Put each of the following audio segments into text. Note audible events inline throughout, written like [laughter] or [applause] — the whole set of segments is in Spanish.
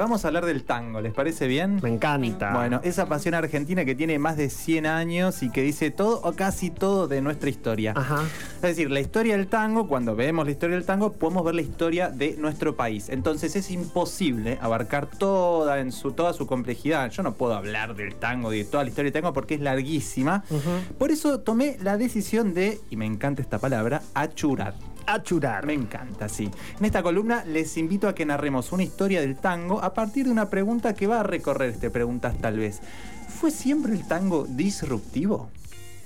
Vamos a hablar del tango, ¿les parece bien? Me encanta. Bueno, esa pasión argentina que tiene más de 100 años y que dice todo o casi todo de nuestra historia. Ajá. Es decir, la historia del tango, cuando vemos la historia del tango, podemos ver la historia de nuestro país. Entonces es imposible abarcar toda, en su, toda su complejidad. Yo no puedo hablar del tango, de toda la historia del tango, porque es larguísima. Por eso tomé la decisión de, y me encanta esta palabra, achurar. Achurar. Me encanta, sí. En esta columna les invito a que narremos una historia del tango a partir de una pregunta que va a recorrer este Preguntas Tal vez. ¿Fue siempre el tango disruptivo?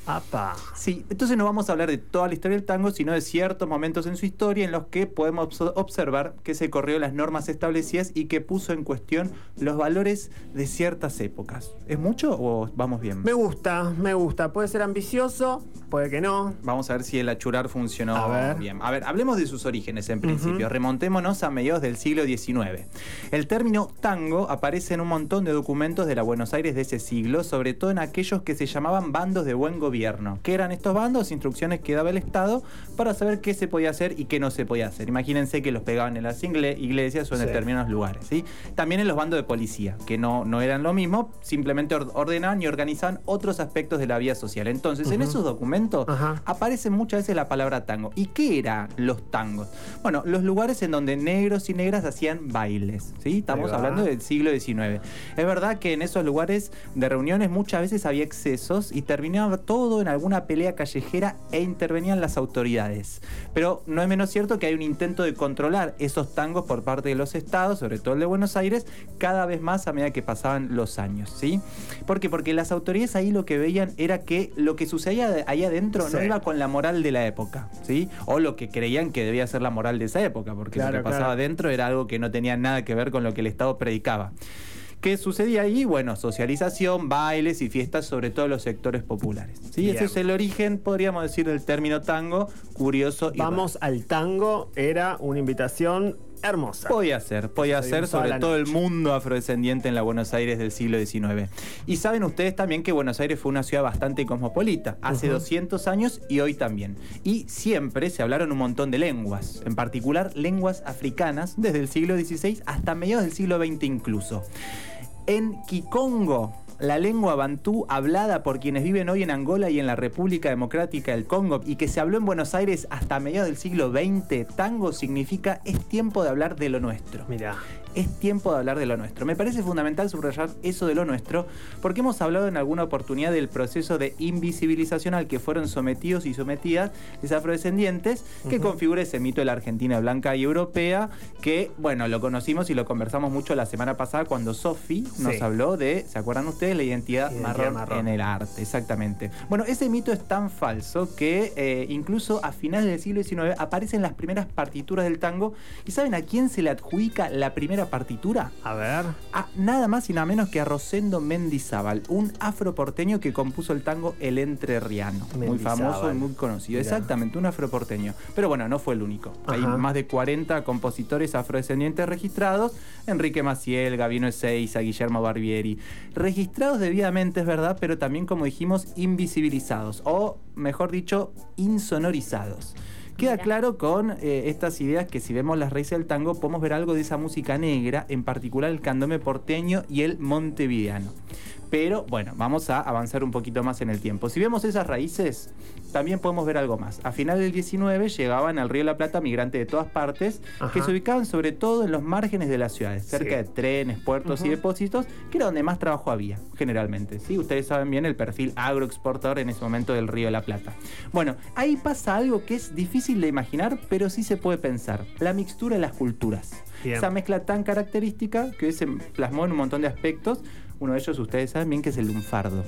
Apa. Sí, entonces no vamos a hablar de toda la historia del tango, sino de ciertos momentos en su historia en los que podemos obs- observar que se corrió las normas establecidas y que puso en cuestión los valores de ciertas épocas. ¿Es mucho o vamos bien? Me gusta, me gusta. Puede ser ambicioso, puede que no. Vamos a ver si el achurar funcionó A ver. bien. A ver, hablemos de sus orígenes en principio. Remontémonos a mediados del siglo XIX. El término tango aparece en un montón de documentos de la Buenos Aires de ese siglo, sobre todo en aquellos que se llamaban bandos de buen gobierno. ¿Qué eran estos bandos? Instrucciones que daba el Estado para saber qué se podía hacer y qué no se podía hacer. Imagínense que los pegaban en las iglesias o en Sí. determinados lugares. ¿sí? También en los bandos de policía, que no, no eran lo mismo, simplemente or- ordenaban y organizaban otros aspectos de la vida social. Entonces, en esos documentos Ajá. aparece muchas veces la palabra tango. ¿Y qué eran los tangos? Bueno, los lugares en donde negros y negras hacían bailes. ¿sí? Estamos hablando del siglo XIX. Es verdad que en esos lugares de reuniones muchas veces había excesos y terminaba todo en alguna pelea callejera e intervenían las autoridades. Pero no es menos cierto que hay un intento de controlar esos tangos por parte de los estados, sobre todo el de Buenos Aires, cada vez más a medida que pasaban los años. ¿sí? ¿Por qué? Porque las autoridades ahí lo que veían era que lo que sucedía ahí adentro no iba con la moral de la época, ¿sí? O lo que creían que debía ser la moral de esa época, porque Claro, lo que pasaba claro. adentro era algo que no tenía nada que ver con lo que el Estado predicaba. ¿Qué sucedía ahí? Bueno, socialización, bailes y fiestas, sobre todo en los sectores populares. ¿sí? Bien. Ese es el origen, podríamos decir, del término tango, curioso y Vamos al tango. Era una invitación hermosa. Podía ser, podía Se ser, sobre todo el mundo afrodescendiente en la Buenos Aires del siglo XIX. Y saben ustedes también que Buenos Aires fue una ciudad bastante cosmopolita, hace Ujú. 200 años y hoy también. Y siempre se hablaron un montón de lenguas, en particular lenguas africanas, desde el siglo XVI hasta mediados del siglo XX incluso. En Kikongo, la lengua bantú hablada por quienes viven hoy en Angola y en la República Democrática del Congo y que se habló en Buenos Aires hasta mediados del siglo XX, tango significa es tiempo de hablar de lo nuestro. Mira. Es tiempo de hablar de lo nuestro. Me parece fundamental subrayar eso de lo nuestro porque hemos hablado en alguna oportunidad del proceso de invisibilización al que fueron sometidos y sometidas los afrodescendientes que Ujú. configura ese mito de la Argentina blanca y europea que, bueno, lo conocimos y lo conversamos mucho la semana pasada cuando Sofi nos Sí. habló de, ¿se acuerdan ustedes? La identidad, Identidad marrón, marrón. en el arte, exactamente. Bueno, ese mito es tan falso que eh, incluso a finales del siglo XIX aparecen las primeras partituras del tango y ¿saben a quién se le adjudica la primera partitura? A ver. a nada más y nada menos que a Rosendo Mendizábal, un afroporteño que compuso el tango El Entrerriano. Muy famoso y muy conocido. Mirá. Exactamente, un afroporteño. Pero bueno, no fue el único. Hay más de 40 compositores afrodescendientes registrados. Enrique Maciel, Gabino Ezeiza, Guillermo Barbieri. Registrados debidamente, es verdad, pero también, como dijimos, invisibilizados. O, mejor dicho, insonorizados. Queda Mira. claro con eh, estas ideas que si vemos las raíces del tango podemos ver algo de esa música negra, en particular el candombe porteño y el montevideano. Pero bueno, vamos a avanzar un poquito más en el tiempo. Si vemos esas raíces, también podemos ver algo más. A finales del 19 llegaban al Río de la Plata migrantes de todas partes Ajá. que se ubicaban sobre todo en los márgenes de las ciudades, cerca Sí. de trenes, puertos y depósitos, que era donde más trabajo había, generalmente. ¿sí? Ustedes saben bien el perfil agroexportador en ese momento del Río de la Plata. Bueno, ahí pasa algo que es difícil de imaginar, pero sí se puede pensar. La mixtura de las culturas. Bien. Esa mezcla tan característica que hoy se plasmó en un montón de aspectos. Uno de ellos ustedes saben bien que es el lunfardo.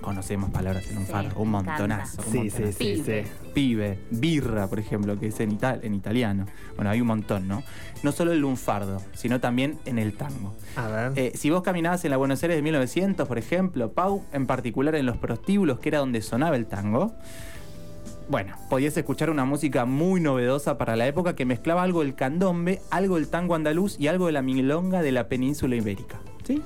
Conocemos palabras de lunfardo, Sí, un montonazo. un Sí, sí, montonazo. sí, sí. Pibe. Pibe, birra, por ejemplo, que es en, ital- en italiano. Bueno, hay un montón, ¿no? No solo el lunfardo, sino también en el tango. A ver. Eh, si vos caminabas en la Buenos Aires de 1900, por ejemplo, Pau, en particular en los prostíbulos, que era donde sonaba el tango, bueno, podías escuchar una música muy novedosa para la época que mezclaba algo del candombe, algo del tango andaluz y algo de la milonga de la península ibérica. ¿Sí?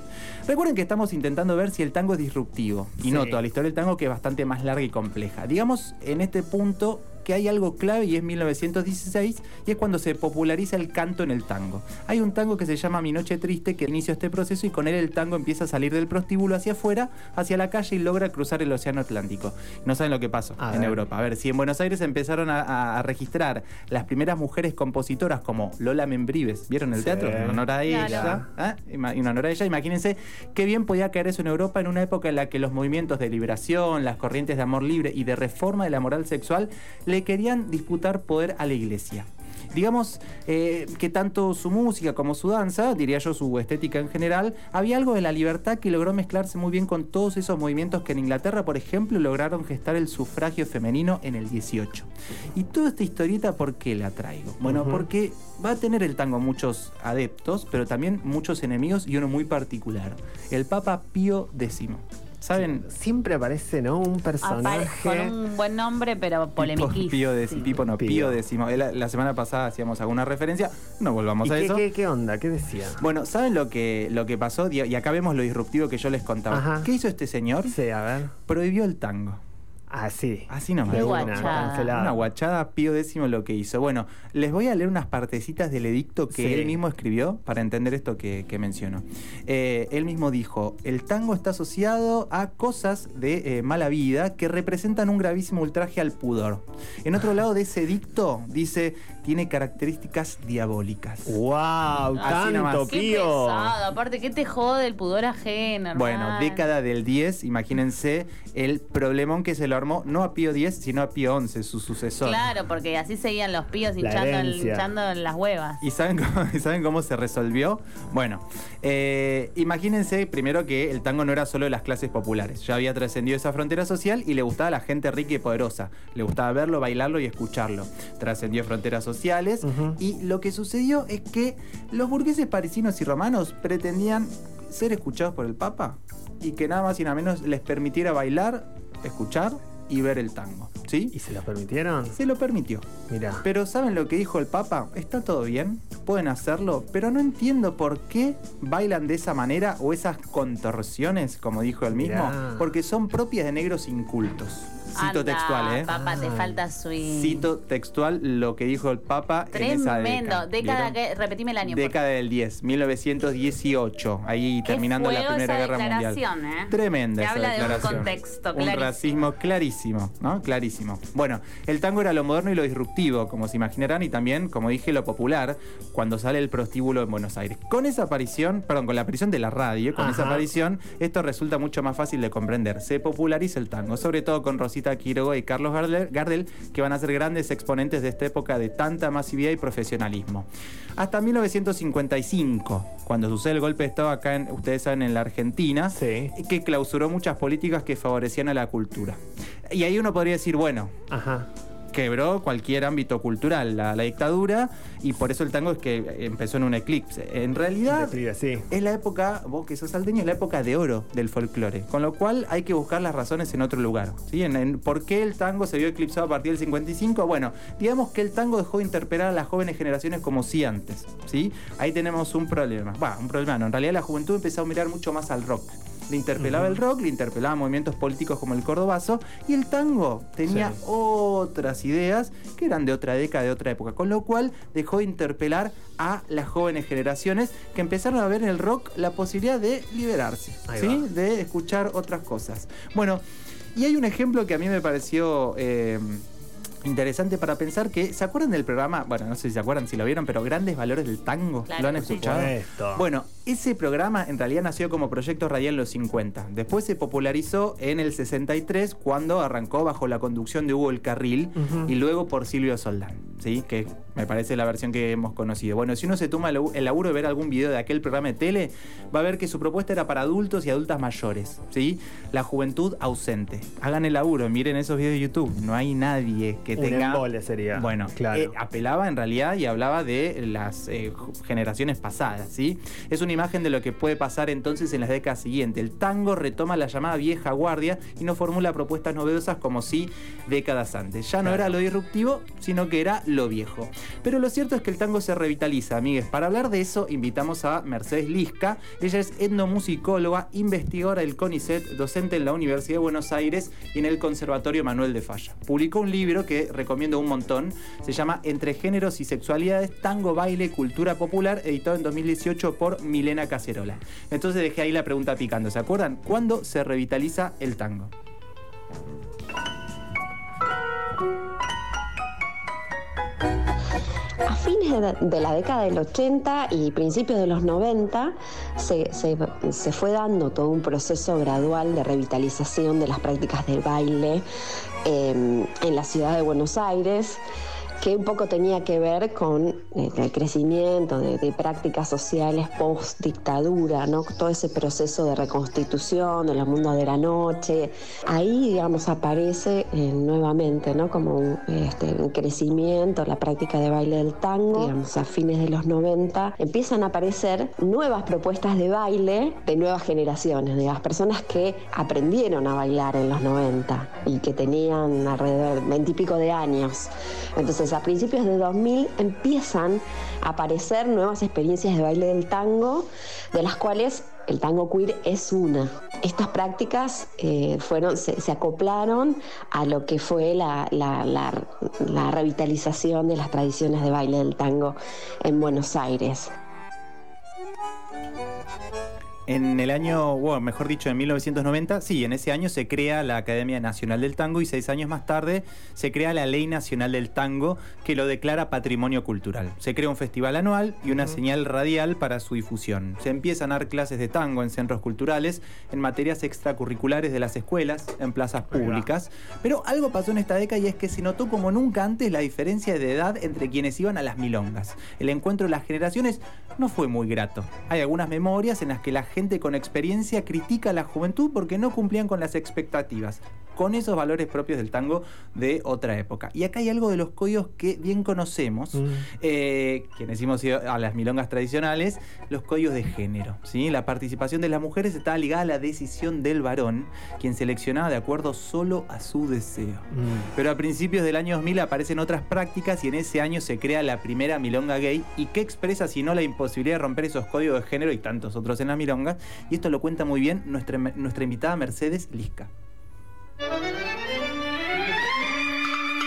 Recuerden que estamos intentando ver si el tango es disruptivo. Y Sí. no, toda la historia del tango que es bastante más larga y compleja. Digamos, en este punto, que hay algo clave y es 1916 y es cuando se populariza el canto en el tango. Hay un tango que se llama Mi Noche Triste que inicia este proceso y con él el tango empieza a salir del prostíbulo hacia afuera, hacia la calle y logra cruzar el Océano Atlántico. No saben lo que pasó A en ver. Europa. A ver, si en Buenos Aires empezaron a, registrar las primeras mujeres compositoras como Lola Membrives, ¿vieron el Sí. teatro? En honor a ella. Claro. ¿eh? En honor a ella, imagínense qué bien podía caer eso en Europa en una época en la que los movimientos de liberación, las corrientes de amor libre y de reforma de la moral sexual le querían disputar poder a la iglesia. Digamos eh, que tanto su música como su danza, diría yo su estética en general, había algo de la libertad que logró mezclarse muy bien con todos esos movimientos que en Inglaterra, por ejemplo, lograron gestar el sufragio femenino en el 18. Y toda esta historieta, ¿por qué la traigo? Bueno, porque va a tener el tango muchos adeptos, pero también muchos enemigos y uno muy particular, el Papa Pío X. ¿Saben? Siempre aparece, ¿no? Un Apare- personaje. con un buen nombre, pero polemiquísimo. Pío tipo no, Pío. Pío X. Eh, La, la semana pasada hacíamos alguna referencia, no volvamos ¿Y a qué, eso. qué- qué onda? ¿Qué decía? Bueno, ¿saben lo que, lo que pasó? Y y acá vemos lo disruptivo que yo les contaba. Ajá. ¿Qué hizo este señor? Sí, a ver. Prohibió el tango. Ah, sí. Así nomás. Qué De una, guachada. cancelada. Una guachada, Pío X lo que hizo. Bueno, les voy a leer unas partecitas del edicto que Sí. él mismo escribió para entender esto que, que menciono. Eh, él mismo dijo, el tango está asociado a cosas de eh, mala vida que representan un gravísimo ultraje al pudor. En otro lado de ese edicto dice, tiene características diabólicas. ¡Wow! Así nomás. ¡Tanto, Qué Pío! pesado. Aparte, ¿qué te jode el pudor ajeno? Bueno, década del 10, imagínense el problemón que se lo armó, no a Pío X, sino a Pío XI, su sucesor. Claro, porque así seguían los píos hinchando, hinchando las huevas. ¿Y saben cómo, y [laughs] saben cómo se resolvió? Bueno, eh, imagínense primero que el tango no era solo de las clases populares, ya había trascendido esa frontera social y le gustaba a la gente rica y poderosa. Le gustaba verlo, bailarlo y escucharlo. Trascendió fronteras sociales Ujú. y lo que sucedió es que los burgueses parisinos y romanos pretendían ser escuchados por el Papa y que nada más y nada menos les permitiera bailar, escuchar y ver el tango. ¿Sí? ¿Y se lo permitieron? Se lo permitió. Mira. Pero ¿saben lo que dijo el Papa? Está todo bien, pueden hacerlo, pero no entiendo por qué bailan de esa manera o esas contorsiones, como dijo él mismo, Mirá. porque son propias de negros incultos. Cito Anda, textual, ¿eh? Papá, te falta swing. Cito textual lo que dijo el Papa en esa Tremendo. década. Que. Repetime el año. por Década del 10, 1918, ahí Qué terminando la Primera esa Guerra Mundial. ¿eh? Tremenda Que esa habla de un contexto Un clarísimo. racismo clarísimo, ¿no? Clarísimo. Bueno, el tango era lo moderno y lo disruptivo, como se imaginarán, y también, como dije, lo popular, cuando sale el prostíbulo en Buenos Aires. Con esa aparición, perdón, con la aparición de la radio, con esa aparición, esto resulta mucho más fácil de comprender. Se populariza el tango, sobre todo con Rosita Quiroga y Carlos Gardel, Gardel, que van a ser grandes exponentes de esta época de tanta masividad y profesionalismo. Hasta 1955, cuando sucede el golpe de Estado acá, en, ustedes saben, en la Argentina, Sí. que clausuró muchas políticas que favorecían a la cultura. Y ahí uno podría decir, bueno, Ajá. Quebró cualquier ámbito cultural la, la dictadura y por eso el tango es que empezó en un eclipse. En realidad Declive, sí. es la época, vos que sos salteño, es la época de oro del folclore, con lo cual hay que buscar las razones en otro lugar. ¿sí? En, en ¿Por qué el tango se vio eclipsado a partir del 55? Bueno, digamos que el tango dejó de interpelar a las jóvenes generaciones como si antes. ¿sí? Ahí tenemos un problema. Va, un problema no. En realidad la juventud empezó a mirar mucho más al rock. Le interpelaba el rock, le interpelaba movimientos políticos como el cordobazo y el tango tenía Sí. otras ideas que eran de otra década, de otra época, con lo cual dejó de interpelar a las jóvenes generaciones que empezaron a ver en el rock la posibilidad de liberarse, ¿sí? de escuchar otras cosas. Bueno, y hay un ejemplo que a mí me pareció eh, interesante para pensar que, ¿se acuerdan del programa? Bueno, no sé si se acuerdan, si lo vieron, pero Grandes Valores del Tango, Claro ¿lo han escuchado? Bueno, ese programa en realidad nació como proyecto radial en los 50. Después se popularizó en el 63 cuando arrancó bajo la conducción de Hugo El Carril y luego por Silvio Soldán, ¿sí? Que me parece la versión que hemos conocido. Bueno, si uno se toma el laburo de ver algún video de aquel programa de tele, va a ver que su propuesta era para adultos y adultas mayores, ¿sí? La juventud ausente. Hagan el laburo, miren esos videos de YouTube. No hay nadie que Un tenga... embole sería. Bueno, claro. eh, apelaba en realidad y hablaba de las eh, generaciones pasadas, ¿sí? Es una una imagen de lo que puede pasar entonces en las décadas siguientes. El tango retoma la llamada vieja guardia y no formula propuestas novedosas como si décadas antes. Ya no era lo disruptivo, sino que era lo viejo. Pero lo cierto es que el tango se revitaliza, amigues. Para hablar de eso, invitamos a Mercedes Lisca. Ella es etnomusicóloga, investigadora del CONICET, docente en la Universidad de Buenos Aires y en el Conservatorio Manuel de Falla. Publicó un libro que recomiendo un montón. Se llama Entre géneros y sexualidades, tango, baile, cultura popular, editado en 2018 por Milena Cacerola. Entonces dejé ahí la pregunta picando. ¿Se acuerdan? ¿Cuándo se revitaliza el tango? A fines de, la década del 80 y principios de los 90 se, se- se fue dando todo un proceso gradual de revitalización de las prácticas del baile eh, en la ciudad de Buenos Aires que un poco tenía que ver con eh, el crecimiento de, prácticas sociales post dictadura, ¿no? Todo ese proceso de reconstitución de los mundos de la noche. Ahí, digamos, aparece eh, nuevamente, ¿no? Como un, este, crecimiento, la práctica de baile del tango, digamos, a fines de los 90, empiezan a aparecer nuevas propuestas de baile de nuevas generaciones, de las personas que aprendieron a bailar en los 90 y que tenían alrededor de 20 y pico de años. Entonces, a principios de 2000 empiezan a aparecer nuevas experiencias de baile del tango, de las cuales el tango queer es una. Estas prácticas eh, fueron, se, acoplaron a lo que fue la revitalización de las tradiciones de baile del tango en Buenos Aires. En el año, bueno, mejor dicho, en 1990, sí, en ese año se crea la Academia Nacional del Tango y seis años más tarde se crea la Ley Nacional del Tango que lo declara patrimonio cultural. Se crea un festival anual y una señal radial para su difusión. Se empiezan a dar clases de tango en centros culturales, en materias extracurriculares de las escuelas, en plazas públicas. Pero algo pasó en esta década y es que se notó como nunca antes la diferencia de edad entre quienes iban a las milongas. El encuentro de las generaciones no fue muy grato. Hay algunas memorias en las que la gente con experiencia critica a la juventud porque no cumplían con las expectativas, con esos valores propios del tango de otra época. Y acá hay algo de los códigos que bien conocemos, Mm. eh, quienes hemos ido a las milongas tradicionales, los códigos de género. ¿sí? La participación de las mujeres estaba ligada a la decisión del varón, quien seleccionaba de acuerdo solo a su deseo. Mm. Pero a principios del año 2000 aparecen otras prácticas y en ese año se crea la primera milonga gay y que expresa si no la imposibilidad de romper esos códigos de género y tantos otros en la milonga. Y esto lo cuenta muy bien nuestra, nuestra invitada Mercedes Lisca.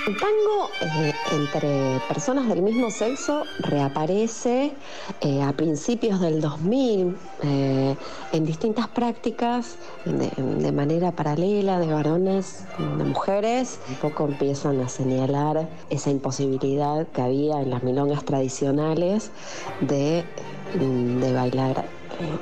El tango eh, entre personas del mismo sexo reaparece eh, a principios del 2000 eh, en distintas prácticas de, manera paralela de varones, de mujeres. Un poco empiezan a señalar esa imposibilidad que había en las milongas tradicionales de bailar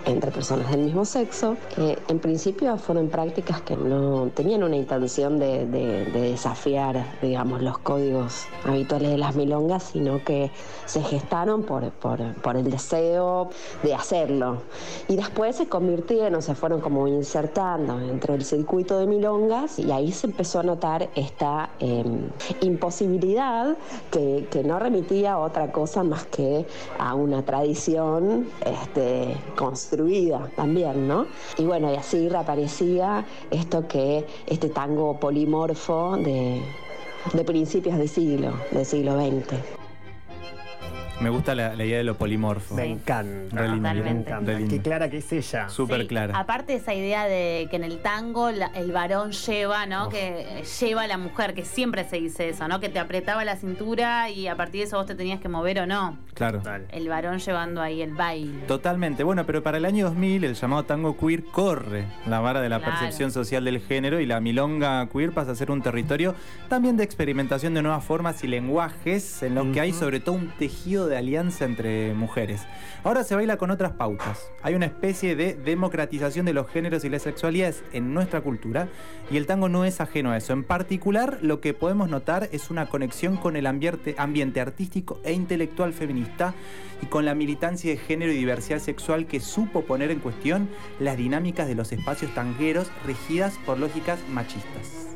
entre personas del mismo sexo. Eh, en principio fueron prácticas que no tenían una intención de, de- de desafiar, digamos, los códigos habituales de las milongas, sino que se gestaron por, por- por el deseo de hacerlo. Y después se convirtieron, se fueron como insertando dentro del circuito de milongas y ahí se empezó a notar esta eh, imposibilidad que, que no remitía a otra cosa más que a una tradición este, construida también, ¿no? Y bueno, y así reaparecía esto que, este tango polimorfo de, de principios de siglo, del siglo XX. Me gusta la, la idea de lo polimorfo. Me encanta. Re lindo, me Totalmente. encanta. re lindo. Qué clara que es ella. Súper Sí, clara. Aparte esa idea de que en el tango la- el varón lleva, ¿no? Uf. Que lleva a la mujer, que siempre se dice eso, ¿no? Que te apretaba la cintura y a partir de eso vos te tenías que mover o no. Claro. Total. El varón llevando ahí el baile. Totalmente. Bueno, pero para el año 2000 el llamado tango queer corre la vara de la Claro. percepción social del género y la milonga queer pasa a ser un territorio también de experimentación de nuevas formas y lenguajes en los que hay Ujú. sobre todo un tejido de alianza entre mujeres. Ahora se baila con otras pautas. Hay una especie de democratización de los géneros y las sexualidades en nuestra cultura y el tango no es ajeno a eso. En particular, lo que podemos notar es una conexión con el ambiente, ambiente artístico e intelectual feminista y con la militancia de género y diversidad sexual que supo poner en cuestión las dinámicas de los espacios tangueros regidas por lógicas machistas.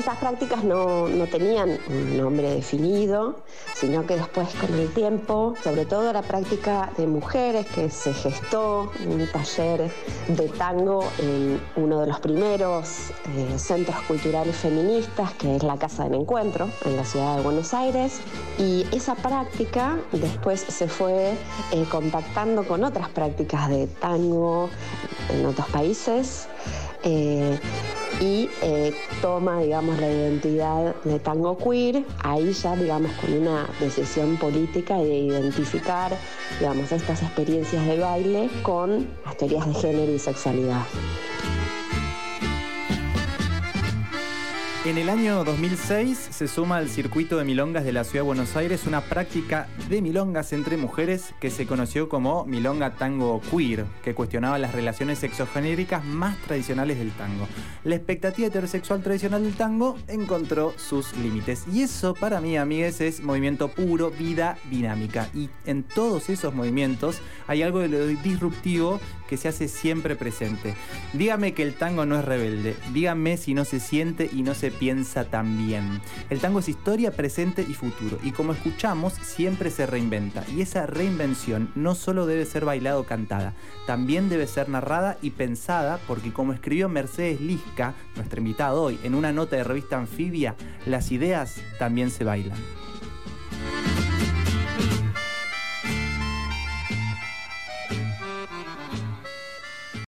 Esta esas prácticas no, no, tenían un nombre definido, sino que después con el tiempo, sobre todo la práctica de mujeres que se gestó en un taller de tango en uno de los primeros eh, centros culturales feministas, que es la Casa del Encuentro, en la ciudad de Buenos Aires, y esa práctica después se fue eh, contactando con otras prácticas de tango en otros países. Eh, y eh, toma, digamos, la identidad de tango queer, ahí ya, digamos, con una decisión política de identificar, digamos, estas experiencias de baile con las teorías de género y sexualidad. En el año 2006 se suma al circuito de milongas de la Ciudad de Buenos Aires una práctica de milongas entre mujeres que se conoció como milonga tango queer, que cuestionaba las relaciones sexogenéricas más tradicionales del tango. La expectativa heterosexual tradicional del tango encontró sus límites. Y eso para mí, amigues, es movimiento puro, vida dinámica. Y en todos esos movimientos hay algo de lo disruptivo que se hace siempre presente. Dígame que el tango no es rebelde. Dígame si no se siente y no se piensa tan bien. El tango es historia, presente y futuro. Y como escuchamos, siempre se reinventa. Y esa reinvención no solo debe ser bailada o cantada, también debe ser narrada y pensada porque como escribió Mercedes Lisca, nuestra invitada hoy, en una nota de revista Anfibia, las ideas también se bailan.